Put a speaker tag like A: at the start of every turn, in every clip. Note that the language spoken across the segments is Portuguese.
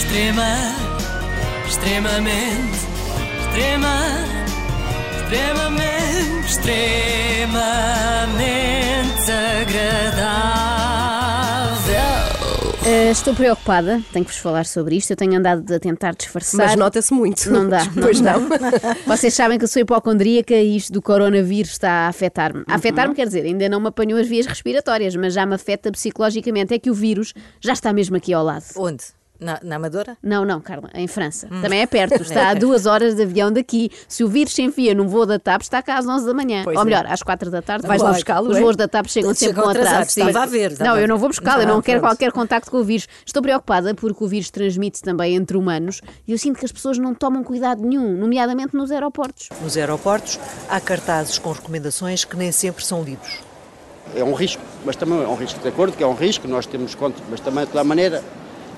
A: Extrema, extremamente, extrema, extremamente, extremamente agradável.
B: Eh, estou preocupada, tenho que vos falar sobre isto. Eu tenho andado a tentar disfarçar.
C: Mas nota-se muito.
B: Não dá, não
C: Pois
B: dá.
C: não.
B: Vocês sabem que eu sou hipocondríaca e isto do coronavírus está a afetar-me. A afetar-me quer dizer, ainda não me apanhou as vias respiratórias, mas já me afeta psicologicamente. É que o vírus já está mesmo aqui ao lado.
D: Onde? Na, na Amadora?
B: Não, não, Carla, em França. Também é perto, está a duas horas de avião daqui. Se o vírus se enfia num voo da TAP, está cá às 11 da manhã.
C: Pois
B: Ou
C: é.
B: melhor, às 4 da tarde.
C: Vais lá buscá-lo,
B: Os
C: é?
B: voos da TAP chegam sempre com atraso. sim.
D: estava a ver, estava
B: Não,
D: a
B: eu
D: ver.
B: não vou buscá-lo, eu
D: Não,
B: quero
D: pronto.
B: qualquer contacto com o vírus. Estou preocupada porque o vírus transmite-se também entre humanos e eu sinto que as pessoas não tomam cuidado nenhum, nomeadamente nos aeroportos.
E: Nos aeroportos há cartazes com recomendações que nem sempre são lidos.
F: É um risco, mas também é um risco. De acordo que é um risco, nós temos conta, mas também, de toda a maneira,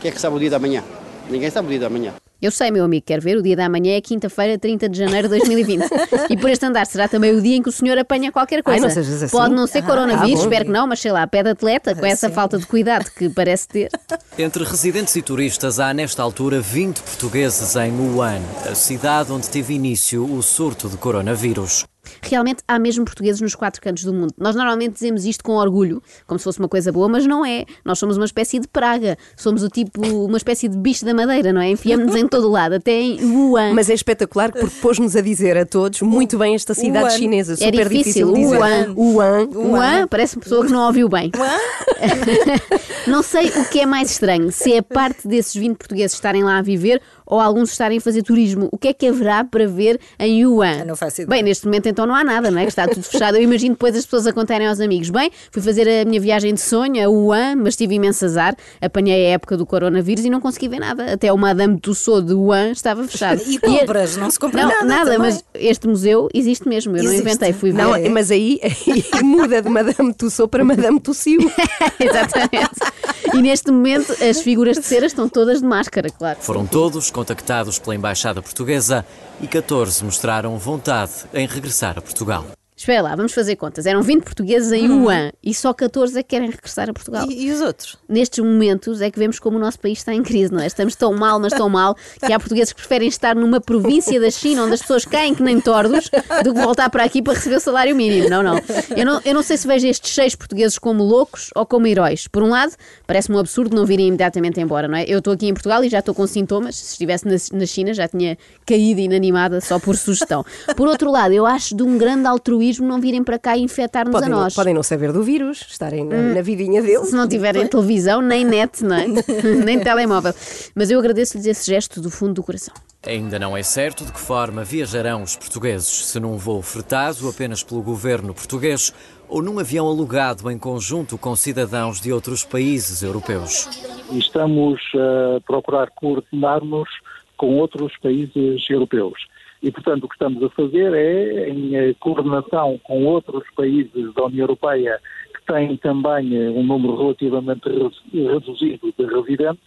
F: quem é que sabe o dia da manhã? Ninguém sabe o dia da manhã.
B: Eu sei, meu amigo, quer ver? O dia da manhã é quinta-feira, 30 de janeiro de 2020. e por este andar será também o dia em que o senhor apanha qualquer coisa.
C: Ai, não assim.
B: Pode não ser
C: Ah,
B: coronavírus,
C: ah,
B: espero que não, mas sei lá, pé de atleta, com essa falta de cuidado que parece ter.
G: Entre residentes e turistas, há nesta altura 20 portugueses em Wuhan, a cidade onde teve início o surto de coronavírus.
B: Realmente há mesmo portugueses nos quatro cantos do mundo. Nós normalmente dizemos isto com orgulho, como se fosse uma coisa boa, mas não é. Nós somos uma espécie de praga. Somos o tipo, uma espécie de bicho da madeira, não é? Enfiamos-nos em todo o lado, até em Wuhan.
C: Mas é espetacular porque pôs-nos a dizer a todos muito bem esta cidade
E: Wuhan.
C: chinesa.
B: É
C: Super
B: difícil,
C: dizer.
B: Wuhan.
C: Wuhan.
B: Wuhan parece uma pessoa que não ouviu bem. não sei o que é mais estranho, se é a parte desses 20 portugueses estarem lá a viver ou alguns estarem a fazer turismo. O que é que haverá para ver em Wuhan?
D: Eu não faço ideia.
B: Bem, neste momento então não há nada, não é? Que está tudo fechado. Eu imagino depois as pessoas a contarem aos amigos. Bem, fui fazer a minha viagem de sonho a Wuhan, mas tive imenso azar. Apanhei a época do coronavírus e não consegui ver nada. Até o Madame Tussauds de Wuhan estava fechado.
D: E compras? Não se compra
B: não,
D: nada
B: nada,
D: também.
B: mas este museu existe mesmo. Eu não
D: Existe.
B: inventei, fui ver.
C: Não, mas aí, aí muda de Madame Tussauds para Madame Tossiu.
B: Exatamente. E neste momento as figuras de cera estão todas de máscara, claro.
G: Foram todos contactados pela Embaixada Portuguesa e 14 mostraram vontade em regressar a Portugal.
B: Espera lá, vamos fazer contas. Eram 20 portugueses em Wuhan e só 14 é que querem regressar a Portugal.
D: E, e os outros?
B: Nestes momentos é que vemos como o nosso país está em crise, não é? Estamos tão mal, mas tão mal, que há portugueses que preferem estar numa província da China onde as pessoas caem que nem tordos do que voltar para aqui para receber o salário mínimo. Não, não. Eu não, eu não sei se vejo estes seis portugueses como loucos ou como heróis. Por um lado, parece-me um absurdo não virem imediatamente embora, não é? Eu estou aqui em Portugal e já estou com sintomas. Se estivesse na, na China já tinha caído inanimada só por sugestão. Por outro lado, eu acho de um grande altruísmo não virem para cá e infectar-nos a nós.
C: podem não saber do vírus, estarem na, na vidinha deles.
B: Se não tiverem televisão, nem net, não é? nem telemóvel. Mas eu agradeço-lhes esse gesto do fundo do coração.
G: Ainda não é certo de que forma viajarão os portugueses, se num voo fretado apenas pelo governo português ou num avião alugado em conjunto com cidadãos de outros países europeus.
H: e estamos a procurar coordenar-nos com outros países europeus. E, portanto, o que estamos a fazer é, em eh, coordenação com outros países da União Europeia que têm também eh, um número relativamente re- reduzido de residentes,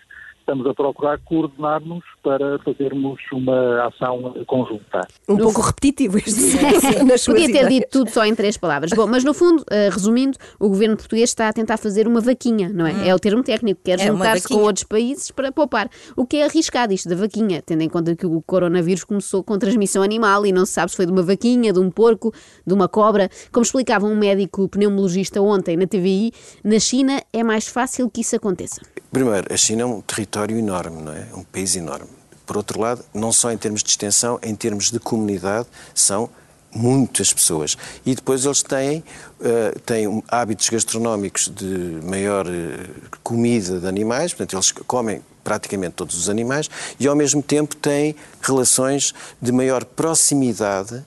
H: estamos a procurar coordenar-nos para fazermos uma ação conjunta.
C: Um pouco repetitivo este nas
B: Podia ter
C: ideias.
B: dito tudo só em três palavras. Bom, mas no fundo, eh, resumindo, o governo português está a tentar fazer uma vaquinha, não é? É o termo técnico, quer
D: É
B: juntar-se com outros países para poupar. O que é arriscado isto da vaquinha, tendo em conta que o coronavírus começou com transmissão animal e não se sabe se foi de uma vaquinha, de um porco, de uma cobra. Como explicava um médico pneumologista ontem na TVI, na China é mais fácil que isso aconteça.
I: Primeiro, a China é um território enorme, não é? Um país enorme. Por outro lado, não só em termos de extensão, em termos de comunidade, são muitas pessoas. E depois eles têm, eh, têm hábitos gastronómicos de maior eh, comida de animais, portanto, eles comem praticamente todos os animais e, ao mesmo tempo, têm relações de maior proximidade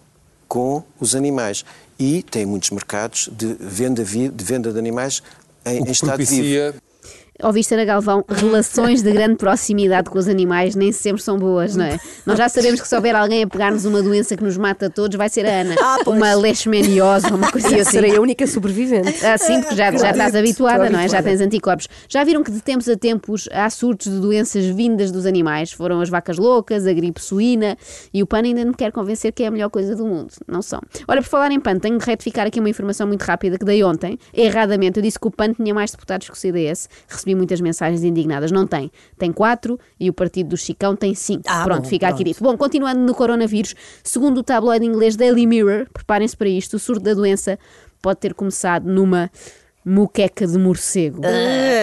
I: com os animais. E têm muitos mercados de venda, de, venda de animais em, em estado vivo.
B: Ouviste, Ana Galvão, relações de grande proximidade com os animais nem sempre são boas, não é? Nós já sabemos que se houver alguém a pegar-nos uma doença que nos mata a todos, vai ser a Ana.
D: Ah,
B: uma leishmaniose ou uma coisa
C: E eu
B: assim.
C: serei a única sobrevivente.
B: Ah, sim, porque já, já estás habituada,
C: Estou
B: não é? Já
C: habituada.
B: tens anticorpos. Já viram que de tempos a tempos há surtos de doenças vindas dos animais? Foram as vacas loucas, a gripe suína e o PAN ainda me quer convencer que é a melhor coisa do mundo. Não são. Olha, por falar em PAN, tenho de retificar aqui uma informação muito rápida que dei ontem. Erradamente, eu disse que o PAN tinha mais deputados que o CDS. Recebi recebi muitas mensagens indignadas. Não tem. Tem quatro e o partido do Chicão tem cinco.
D: Ah,
B: pronto,
D: bom,
B: fica aqui
D: pronto.
B: dito. Bom, continuando no coronavírus, segundo o tabloide inglês Daily Mirror, preparem-se para isto, o surto da doença pode ter começado numa muqueca de morcego.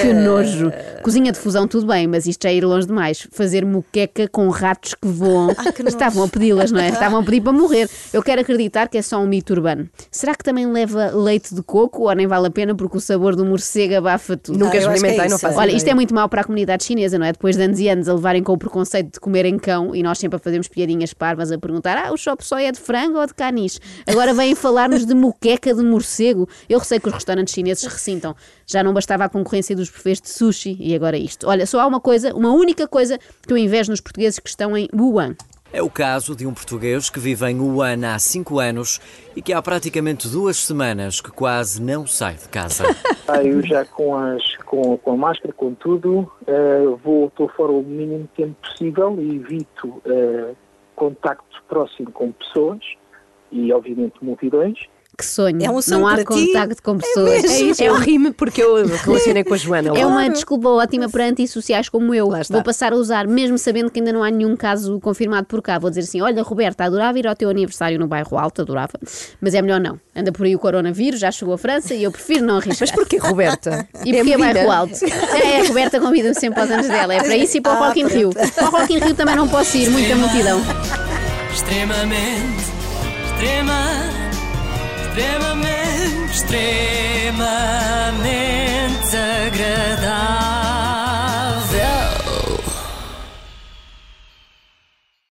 B: Que nojo. Cozinha de fusão, tudo bem, mas isto já é ir longe demais. Fazer muqueca com ratos que voam. Estavam a pedi-las, não é? Estavam a pedir para morrer. Eu quero acreditar que é só um mito urbano. Será que também leva leite de coco ou nem vale a pena porque o sabor do morcego abafa tudo?
C: Nunca
D: Ah, que é
C: experimentei, não
D: isso.
C: faço
B: Olha, isto é muito mau para a comunidade chinesa, não é? Depois de anos e anos a levarem com o preconceito de comerem cão e nós sempre a fazermos piadinhas parvas a perguntar: ah, o chop só é de frango ou de caniche? Agora vêm falar-nos de muqueca de morcego. Eu receio que os restaurantes chineses ressintam. Já não bastava a concorrência dos buffets de sushi e agora isto. Olha, só há uma coisa, uma única coisa que eu invejo nos portugueses que estão em Wuhan.
G: É o caso de um português que vive em Wuhan há 5 anos e que há praticamente duas semanas que quase não sai de casa.
J: Eu já com, as, com, com a máscara, com tudo, eh, vou, estou fora o mínimo tempo possível e evito eh, contacto próximo com pessoas e, obviamente, multidões.
B: Que sonho.
D: É um sonho
B: não há
D: para ti.
B: contacto com pessoas.
C: É isso, eu ri-me porque eu relacionei com a Joana.
B: É uma desculpa ótima para antissociais como eu. Vou passar a usar, mesmo sabendo que ainda não há nenhum caso confirmado por cá. Vou dizer assim: olha, Roberta, adorava ir ao teu aniversário no bairro Alto, adorava, mas é melhor não. Anda por aí o coronavírus, já chegou a França e eu prefiro não arriscar.
C: Mas porquê, Roberta?
B: E porque é bairro alto. É, a Roberta convida-me sempre aos anos dela. É para isso e para o
D: Ah,
B: Rock in Rio. Ao Rock in Rio também não posso ir, muita multidão.
A: Extremamente, extrema, extremamente, extremamente.